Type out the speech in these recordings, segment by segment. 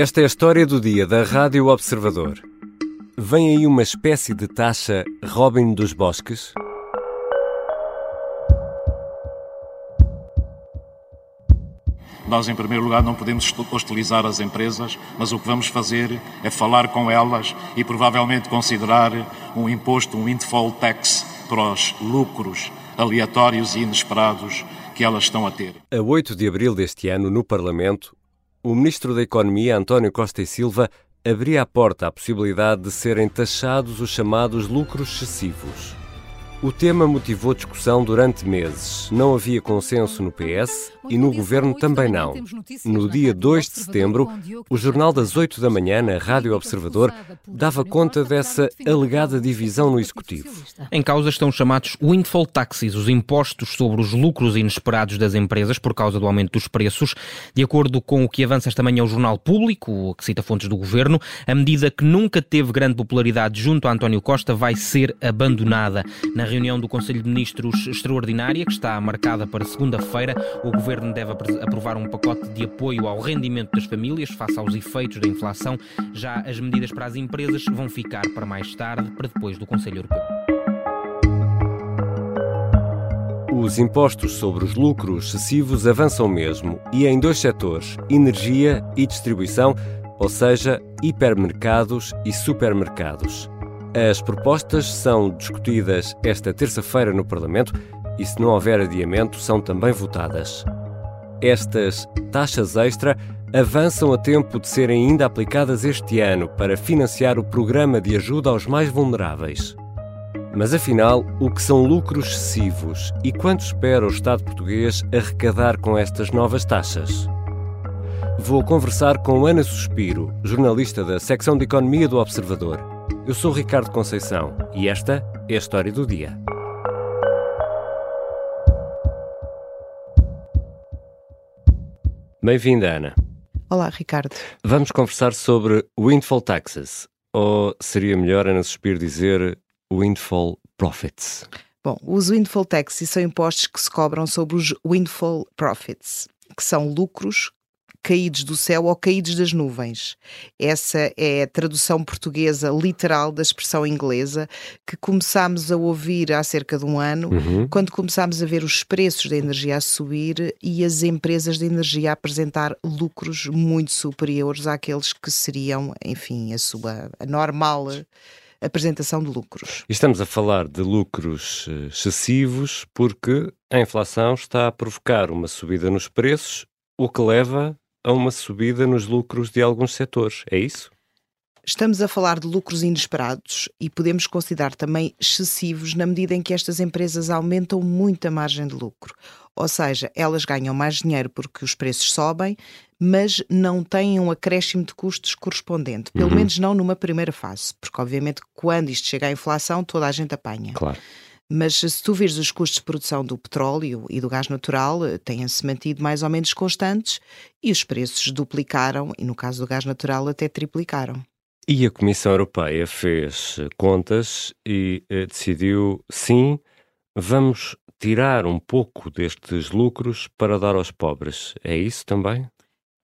Esta é a história do dia da Rádio Observador. Vem aí uma espécie de taxa Robin dos Bosques? Nós, em primeiro lugar, não podemos hostilizar as empresas, mas o que vamos fazer é falar com elas e provavelmente considerar um imposto, um windfall tax para os lucros aleatórios e inesperados que elas estão a ter. A 8 de abril deste ano, no Parlamento, o Ministro da Economia, António Costa e Silva, abria a porta à possibilidade de serem taxados os chamados lucros excessivos. O tema motivou discussão durante meses. Não havia consenso no PS e no governo também não. No dia 2 de setembro, o Jornal das 8 da manhã, na Rádio Observador, dava conta dessa alegada divisão no Executivo. Em causa estão chamados windfall taxes, os impostos sobre os lucros inesperados das empresas por causa do aumento dos preços. De acordo com o que avança esta manhã o Jornal Público, que cita fontes do governo, a medida que nunca teve grande popularidade junto a António Costa vai ser abandonada. Na reunião do Conselho de Ministros extraordinária, que está marcada para segunda-feira, o Governo deve aprovar um pacote de apoio ao rendimento das famílias face aos efeitos da inflação. Já as medidas para as empresas vão ficar para mais tarde, para depois do Conselho Europeu. Os impostos sobre os lucros excessivos avançam mesmo e em dois setores, energia e distribuição, ou seja, hipermercados e supermercados. As propostas são discutidas esta terça-feira no Parlamento e, se não houver adiamento, são também votadas. Estas taxas extra avançam a tempo de serem ainda aplicadas este ano para financiar o programa de ajuda aos mais vulneráveis. Mas afinal, o que são lucros excessivos e quanto espera o Estado português arrecadar com estas novas taxas? Vou conversar com Ana Suspiro, jornalista da secção de Economia do Observador. Eu sou Ricardo Conceição e esta é a história do dia. Bem-vinda, Ana. Olá, Ricardo. Vamos conversar sobre windfall taxes, ou seria melhor, Ana Suspiro, dizer windfall profits? Bom, os windfall taxes são impostos que se cobram sobre os windfall profits, que são lucros caídos do céu ou caídos das nuvens. Essa é a tradução portuguesa literal da expressão inglesa que começámos a ouvir há cerca de um ano, uhum. quando começámos a ver os preços da energia a subir e as empresas de energia a apresentar lucros muito superiores àqueles que seriam, enfim, a sua a normal apresentação de lucros. Estamos a falar de lucros eh, excessivos porque a inflação está a provocar uma subida nos preços, o que leva a uma subida nos lucros de alguns setores, é isso? Estamos a falar de lucros inesperados e podemos considerar também excessivos na medida em que estas empresas aumentam muito a margem de lucro. Ou seja, elas ganham mais dinheiro porque os preços sobem, mas não têm um acréscimo de custos correspondente. Pelo uhum. menos não numa primeira fase, porque obviamente quando isto chega à inflação toda a gente apanha. Claro. Mas se tu vires os custos de produção do petróleo e do gás natural, eh, têm-se mantido mais ou menos constantes e os preços duplicaram e, no caso do gás natural, até triplicaram. E a Comissão Europeia fez eh, contas e eh, decidiu, sim, vamos tirar um pouco destes lucros para dar aos pobres. É isso também?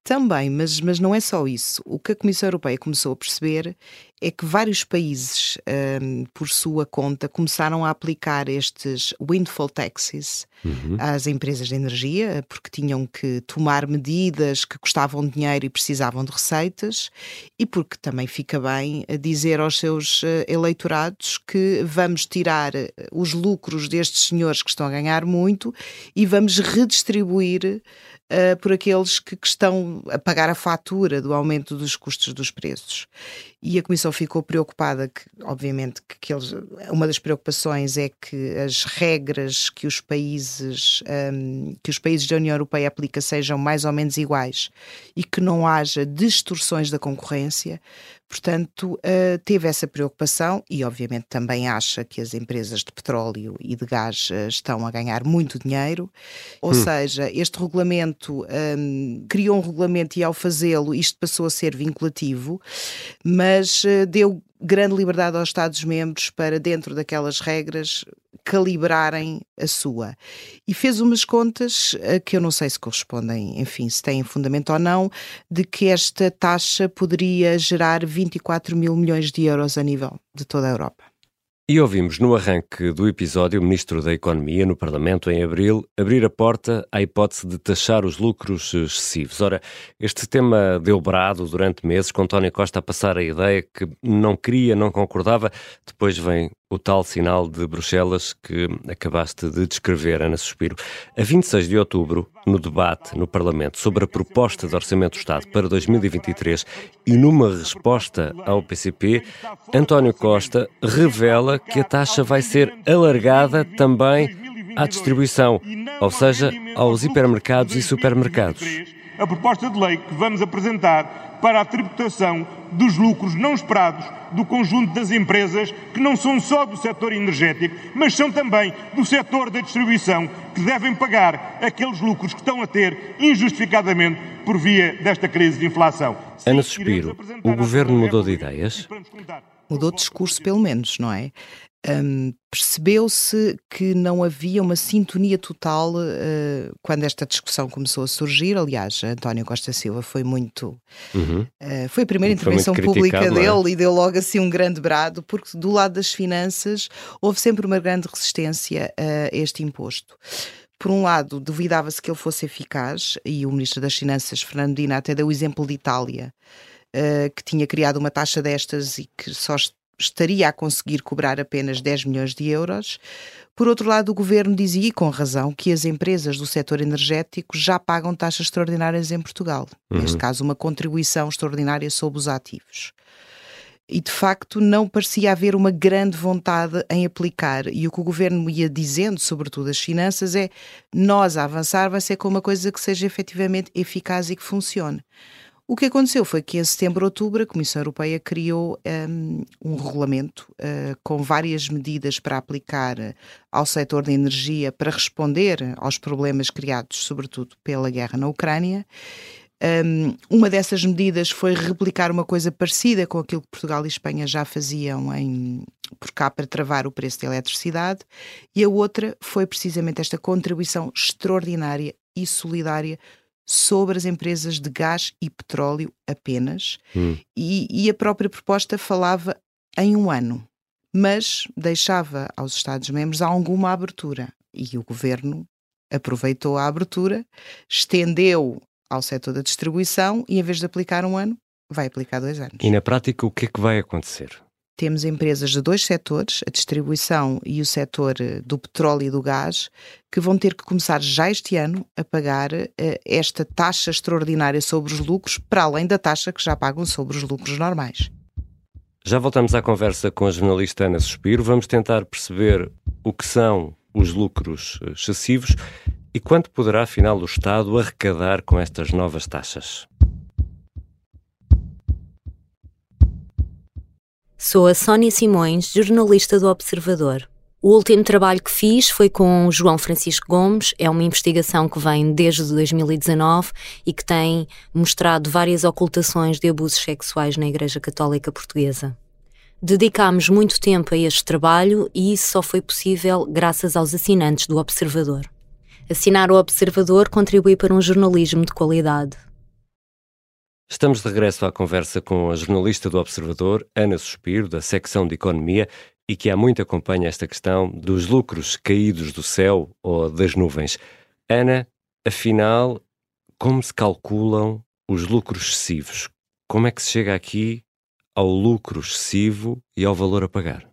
Também, mas, mas não é só isso. O que a Comissão Europeia começou a perceber é que vários países, um, por sua conta, começaram a aplicar estes windfall taxes uhum. às empresas de energia, porque tinham que tomar medidas que custavam dinheiro e precisavam de receitas, e porque também fica bem dizer aos seus eh, eleitorados que vamos tirar eh, os lucros destes senhores que estão a ganhar muito e vamos redistribuir uh, por aqueles que, que, estão a pagar a fatura do aumento dos custos dos preços. E a Comissão ficou preocupada que, obviamente, que, que eles, uma das preocupações é que as regras que os países um, que os países da União Europeia aplicam sejam mais ou menos iguais e que não haja distorções da concorrência. Portanto, uh, teve essa preocupação e, obviamente, também acha que as empresas de petróleo e de gás uh, estão a ganhar muito dinheiro. Ou hum. seja, este regulamento um, criou um regulamento e, ao fazê-lo, isto passou a ser vinculativo, mas uh, deu grande liberdade aos Estados-membros para, dentro daquelas regras, calibrarem a sua. E fez umas contas uh, que eu não sei se correspondem, enfim, se têm fundamento ou não, de que esta taxa poderia gerar 24 mil milhões de euros a nível de toda a Europa. E ouvimos no arranque do episódio o Ministro da Economia no Parlamento, em abril, abrir a porta à hipótese de taxar os lucros excessivos. Ora, este tema deu brado durante meses, com António Costa a passar a ideia que não queria, não concordava. Depois vem o tal sinal de Bruxelas que acabaste de descrever, Ana Suspiro. A 26 de outubro, no debate no Parlamento sobre a proposta de Orçamento do Estado para 2023 e numa resposta ao PCP, António Costa revela que a taxa vai ser alargada também à distribuição, ou seja, aos hipermercados e supermercados. A proposta de lei que vamos apresentar para a tributação dos lucros não esperados do conjunto das empresas que não são só do setor energético, mas são também do setor da distribuição, que devem pagar aqueles lucros que estão a ter injustificadamente por via desta crise de inflação. Ana Suspiro, o governo mudou de ideias? Mudou de discurso, pelo menos, não é? Um, percebeu-se que não havia uma sintonia total uh, quando esta discussão começou a surgir. Aliás, António Costa Silva foi muito. Uhum. Uh, foi a primeira intervenção pública é? dele é? e deu logo assim um grande brado, porque do lado das finanças houve sempre uma grande resistência a este imposto. Por um lado, duvidava-se que ele fosse eficaz, e o Ministro das Finanças, Fernando Dina, até deu o exemplo de Itália. Uh, que tinha criado uma taxa destas e que só estaria a conseguir cobrar apenas 10 milhões de euros. Por outro lado, o governo dizia, e com razão, que as empresas do setor energético já pagam taxas extraordinárias em Portugal. Uhum. Neste caso, uma contribuição extraordinária sobre os ativos. E de facto não parecia haver uma grande vontade em aplicar. E o que o governo ia dizendo, sobretudo as finanças, é nós a avançar vai ser com uma coisa que seja efetivamente eficaz e que funcione. O que aconteceu foi que em setembro, outubro, a Comissão Europeia criou um, um regulamento uh, com várias medidas para aplicar ao setor da energia para responder aos problemas criados, sobretudo, pela guerra na Ucrânia. Um, uma dessas medidas foi replicar uma coisa parecida com aquilo que Portugal e Espanha já faziam em, por cá para travar o preço da eletricidade, e a outra foi precisamente esta contribuição extraordinária e solidária sobre as empresas de gás e petróleo apenas, hum. e, e a própria proposta falava em um ano, mas deixava aos Estados-membros alguma abertura. E o governo aproveitou a abertura, estendeu ao setor da distribuição e, em vez de aplicar um ano, vai aplicar dois anos. E na prática, o que é que vai acontecer? Temos empresas de dois setores, a distribuição e o setor eh, do petróleo e do gás, que vão ter que começar já este ano a pagar uh, esta taxa extraordinária sobre os lucros, para além da taxa que já pagam sobre os lucros normais. Já voltamos à conversa com a jornalista Ana Suspiro. Vamos tentar perceber o que são os lucros eh, excessivos e quanto poderá, afinal, o Estado arrecadar com estas novas taxas. Sou a Sónia Simões, jornalista do Observador. O último trabalho que fiz foi com João Francisco Gomes, é uma investigação que vem desde 2019 e que tem mostrado várias ocultações de abusos sexuais na Igreja Católica Portuguesa. Dedicámos muito tempo a este trabalho e isso só foi possível graças aos assinantes do Observador. Assinar o Observador contribui para um jornalismo de qualidade. Estamos de regresso à conversa com a jornalista do Observador, Ana Suspiro, da secção de Economia, e que há muito acompanha esta questão dos lucros caídos do céu ou das nuvens. Ana, afinal, como se calculam os lucros excessivos? Como é que se chega aqui ao lucro excessivo e ao valor a pagar?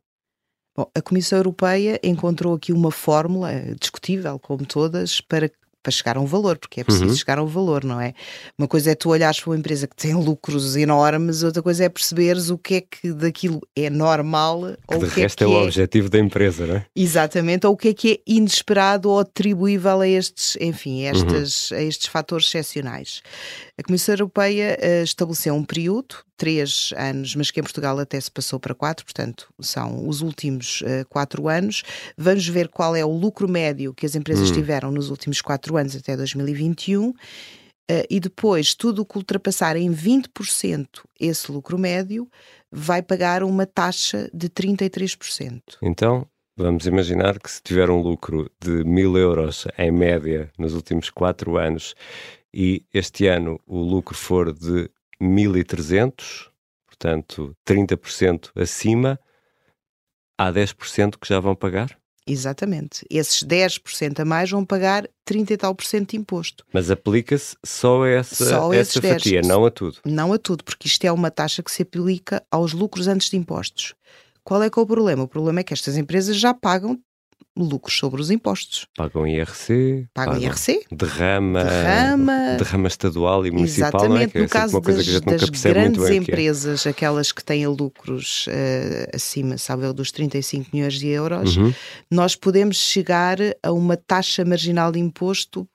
Bom, a Comissão Europeia encontrou aqui uma fórmula discutível, como todas, para para chegar a um valor, porque é preciso uhum. chegar a um valor, não é? Uma coisa é tu olhares para uma empresa que tem lucros enormes, outra coisa é perceberes o que é que daquilo é normal que ou de o que é resto é, que é, o objetivo da empresa, não é? Exatamente, ou o que é que é inesperado ou atribuível a estes, enfim, a, estas, uhum. a estes fatores excepcionais. A Comissão Europeia uh, estabeleceu um período, três anos, mas que em Portugal até se passou para quatro, portanto, são os últimos uh, quatro anos. Vamos ver qual é o lucro médio que as empresas hum. tiveram nos últimos quatro anos até 2021 Uh, e depois, tudo o que ultrapassar em 20% esse lucro médio vai pagar uma taxa de 33%. Então, vamos imaginar que se tiver um lucro de mil euros em média nos últimos quatro anos e este ano o lucro for de 1.300, portanto 30% acima, há 10% que já vão pagar? Exatamente. Esses 10% a mais vão pagar 30 e tal por cento de imposto. Mas aplica-se só a essa, só essa fatia, 10, não a tudo? Não a tudo, porque isto é uma taxa que se aplica aos lucros antes de impostos. Qual é que é o problema? O problema é que estas empresas já pagam lucros sobre os impostos. Pagam IRC, pagam, pagam IRC, derrama, derrama, derrama estadual e municipal. Exatamente, é? no é caso das, das grandes é. empresas, é. aquelas que têm lucros uh, acima, sabe, dos 35 milhões de euros, uhum. nós podemos chegar a uma taxa marginal de imposto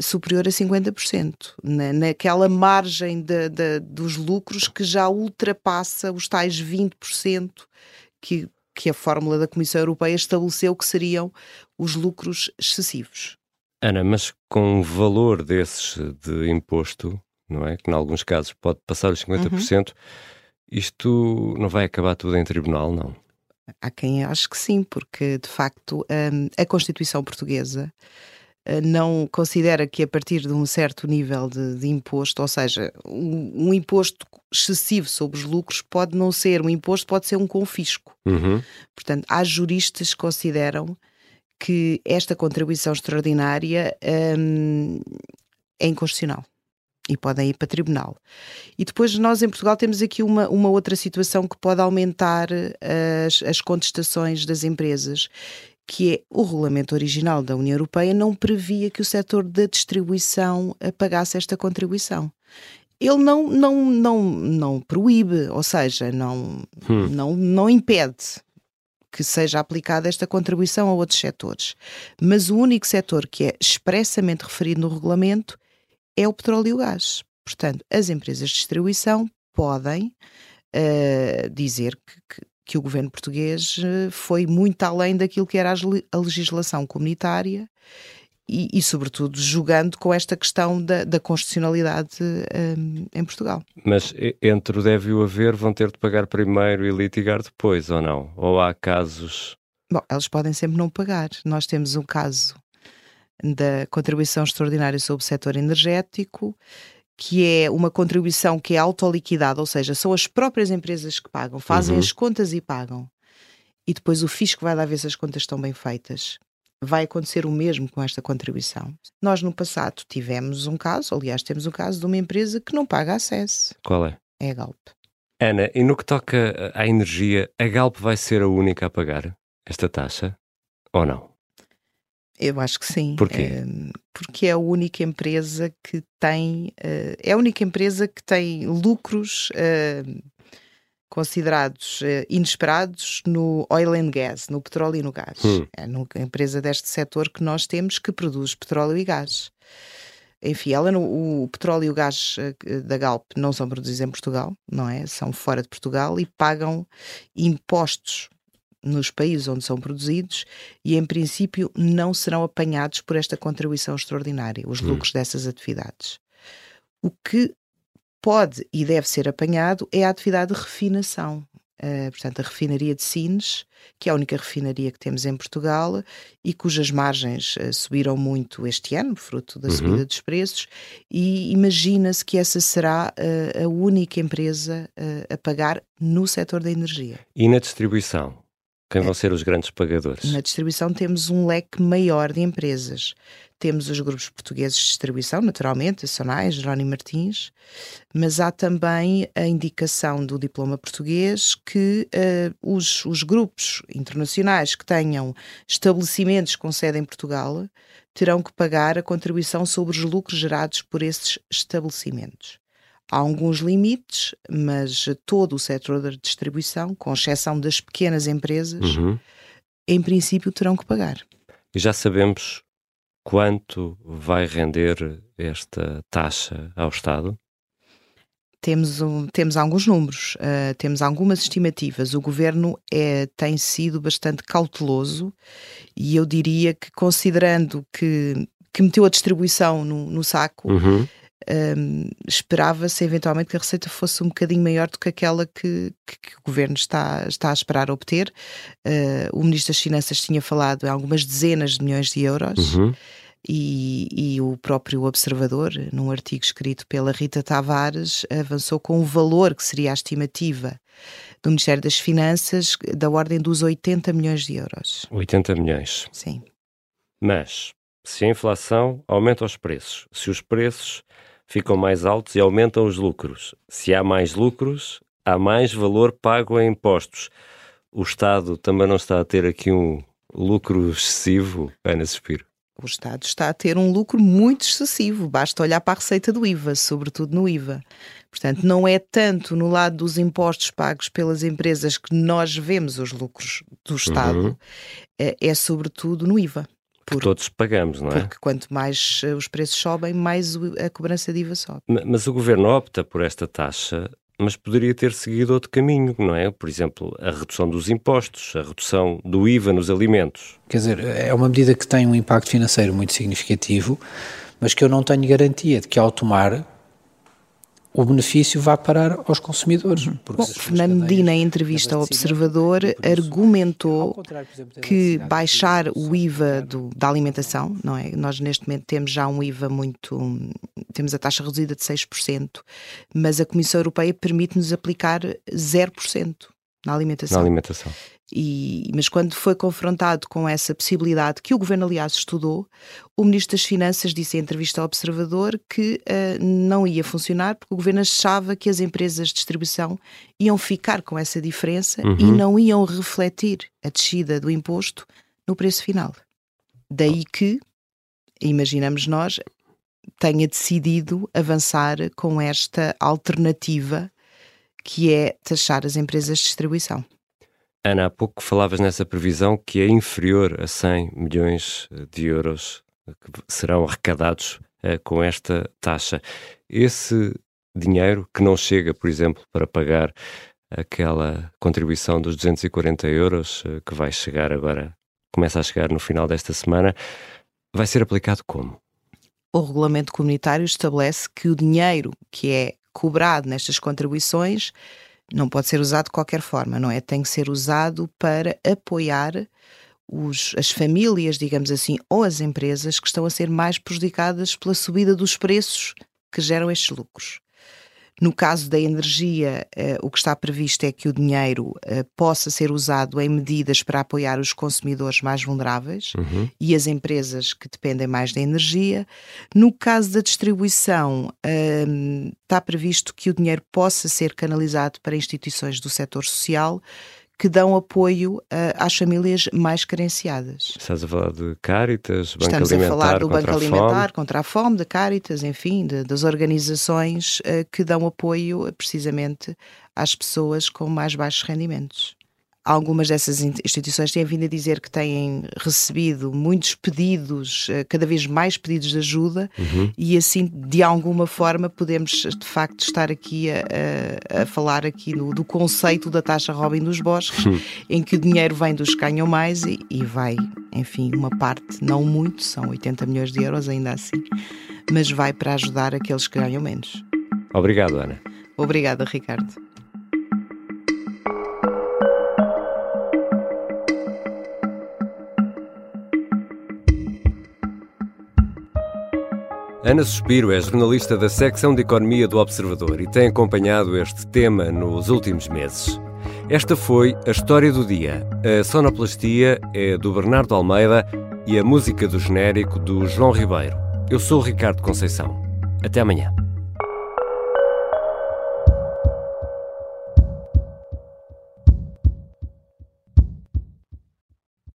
superior a 50%, na, naquela margem de, de, dos lucros que já ultrapassa os tais 20% que que a fórmula da Comissão Europeia estabeleceu que seriam os lucros excessivos. Ana, mas com o valor desses de imposto, não é? Que em alguns casos pode passar os 50%, uhum. isto não vai acabar tudo em tribunal, não? Há quem ache que sim, porque de facto hum, a Constituição Portuguesa não considera que a partir de um certo nível de, de imposto, ou seja, um, um, imposto excessivo sobre os lucros pode não ser um imposto, pode ser um confisco. Uhum. Portanto, há juristas que consideram que esta contribuição extraordinária hum, é inconstitucional e podem ir para tribunal. E depois nós em Portugal temos aqui uma, uma outra situação que pode aumentar as, as contestações das empresas, que é o regulamento original da União Europeia não previa que o setor da distribuição pagasse esta contribuição. Ele não, não, não, não proíbe, ou seja, não, hum. não, não impede que seja aplicada esta contribuição a outros setores. Mas o único setor que é expressamente referido no regulamento é o petróleo e o gás. Portanto, as empresas de distribuição podem uh, dizer que, que, que o governo português eh, foi muito além daquilo que era a legislação comunitária e, e, sobretudo, jogando com esta questão da, da constitucionalidade um, em Portugal. Mas entre o deve e o haver vão ter de pagar primeiro e litigar depois, ou não? Ou há casos. Bom, eles podem sempre não pagar. Nós temos um caso da contribuição extraordinária sobre o setor energético que é uma contribuição que é autoliquidada, ou seja, são as próprias empresas que pagam, fazem uhum. as contas e pagam. E depois o fisco vai lá ver se as contas estão bem feitas. Vai acontecer o mesmo com esta contribuição. Nós no passado tivemos um caso, aliás, temos um caso de uma empresa que não paga acesso. Qual é? É a Galp. Ana, e no que toca à energia, a Galp vai ser a única a pagar esta taxa? Ou não? Eu acho que sim. Porquê? É, porque é a única empresa que tem, uh, é a única empresa que tem lucros uh, considerados inesperados no oil and gas, no petróleo e no gás. Hum. É a empresa deste setor que nós temos que produz petróleo e gás. Enfim, ela o petróleo e o gás da Galp não são produzidos em Portugal, não é? São fora de Portugal e pagam impostos nos países onde são produzidos e, em princípio, não serão apanhados por esta contribuição extraordinária, os hum. lucros hum. dessas atividades. O que pode e deve ser apanhado é a atividade de refinação. Uh, portanto, a refinaria de Sines, que é a única refinaria que temos em Portugal e cujas margens uh, subiram muito este ano, fruto da uhum. subida dos preços, e imagina-se que essa será uh, a única empresa a pagar no setor da energia. E na distribuição? Quem vão ser os grandes pagadores? Na distribuição temos um leque maior de empresas. Temos os grupos portugueses de distribuição, naturalmente, a Sonai, Jerónimo Martins, mas há também a indicação do diploma português que uh, os, os grupos internacionais que tenham estabelecimentos com sede em Portugal terão que pagar a contribuição sobre os lucros gerados por esses estabelecimentos. Há alguns limites, mas todo o setor da distribuição, com exceção das pequenas empresas, uhum. em princípio terão que pagar. E já sabemos quanto vai render esta taxa ao Estado? Temos, um, temos alguns números, uh, temos algumas estimativas. O governo é, tem sido bastante cauteloso e eu diria que, considerando que, que meteu a distribuição no, no saco, uhum um, esperava-se eventualmente que a receita fosse um bocadinho maior do que aquela que, que, que o governo está, está a esperar obter. Uh, o Ministro das Finanças tinha falado em algumas dezenas de milhões de euros. Uhum. E, e, o próprio Observador, num artigo escrito pela Rita Tavares, avançou com o valor que seria a estimativa do Ministério das Finanças da ordem dos 80 milhões de euros. 80 milhões. Sim. Mas se a inflação aumenta os preços, se os preços ficam mais altos e aumentam os lucros, se há mais lucros, há mais valor pago em impostos. O Estado também não está a ter aqui um lucro excessivo, Ana Suspiro? O Estado está a ter um lucro muito excessivo, basta olhar para a receita do IVA, sobretudo no IVA. Portanto, não é tanto no lado dos impostos pagos pelas empresas que nós vemos os lucros do Estado, uhum. é, é sobretudo no IVA. Porque todos pagamos, não é? Porque quanto mais eh, os preços sobem, mais a cobrança de IVA sobe. Mas o governo opta por esta taxa, mas poderia ter seguido outro caminho, não é? Por exemplo, a redução dos impostos, a redução do IVA nos alimentos. Quer dizer, é uma medida que tem um impacto financeiro muito significativo, mas que eu não tenho garantia de que ao tomar o benefício vá parar aos consumidores. Uhum. Bom, Fernando Medina, em entrevista ao Observador, argumentou que baixar o IVA do, da alimentação, não é? Nós neste momento temos já um IVA muito. temos a taxa reduzida de 6%, mas a Comissão Europeia permite-nos aplicar 0% na alimentação. Na alimentação. E, mas quando foi confrontado com essa possibilidade, que o governo, aliás, estudou, o Ministro das Finanças disse em entrevista ao Observador que uh, não ia funcionar porque o governo achava que as empresas de distribuição iam ficar com essa diferença uhum. e não iam refletir a descida do imposto no preço final. Daí que, imaginamos nós, tenha decidido avançar com esta alternativa que é taxar as empresas de distribuição. Ana, há pouco falavas nessa previsão que é inferior a 100 milhões de euros que serão arrecadados eh, com esta taxa. Esse dinheiro que não chega, por exemplo, para pagar aquela contribuição dos 240 euros eh, que vai chegar agora, começa a chegar no final desta semana, vai ser aplicado como? O regulamento comunitário estabelece que o dinheiro que é cobrado nestas contribuições não pode ser usado de qualquer forma, não é? Tem que ser usado para apoiar os, as famílias, digamos assim, ou as empresas que estão a ser mais prejudicadas pela subida dos preços que geram estes lucros. No caso da energia, eh, o que está previsto é que o dinheiro eh, possa ser usado em medidas para apoiar os consumidores mais vulneráveis uhum. e as empresas que dependem mais da energia. No caso da distribuição, eh, está previsto que o dinheiro possa ser canalizado para instituições do setor social que dão apoio uh, às famílias mais carenciadas. Estás a falar de Caritas, Banco Estamos Alimentar, a falar do Banco Alimentar contra a Fome, de Caritas, enfim, de, das organizações uh, que dão apoio precisamente às pessoas com mais baixos rendimentos algumas dessas instituições têm vindo a dizer que têm recebido muitos pedidos, eh, cada vez mais pedidos de ajuda, uhum. e assim, de alguma forma, podemos de facto estar aqui a, a, a falar aqui do, do, conceito da taxa Robin dos Bosques, uhum. em que o dinheiro vem dos que ganham mais e, e vai, enfim, uma parte, não muito, são 80 milhões de euros ainda assim, mas vai para ajudar aqueles que ganham menos. Obrigado, Ana. Obrigada, Ricardo. Ana Suspiro é jornalista da secção de Economia do Observador e tem acompanhado este tema nos últimos meses. Esta foi a história do dia. A sonoplastia é do Bernardo Almeida e a música do genérico do João Ribeiro. Eu sou o Ricardo Conceição. Até amanhã.